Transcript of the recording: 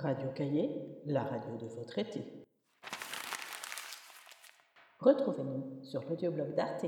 Radio Cahier, la radio de votre été. Retrouvez-nous sur l'audioblog d'Arte.